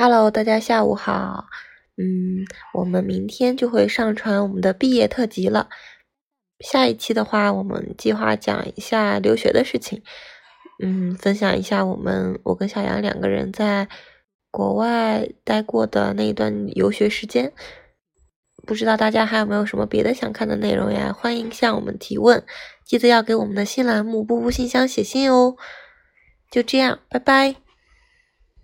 Hello，大家下午好。嗯，我们明天就会上传我们的毕业特辑了。下一期的话，我们计划讲一下留学的事情。嗯，分享一下我们我跟小杨两个人在国外待过的那一段游学时间。不知道大家还有没有什么别的想看的内容呀？欢迎向我们提问，记得要给我们的新栏目“步步信箱”写信哦。就这样，拜拜。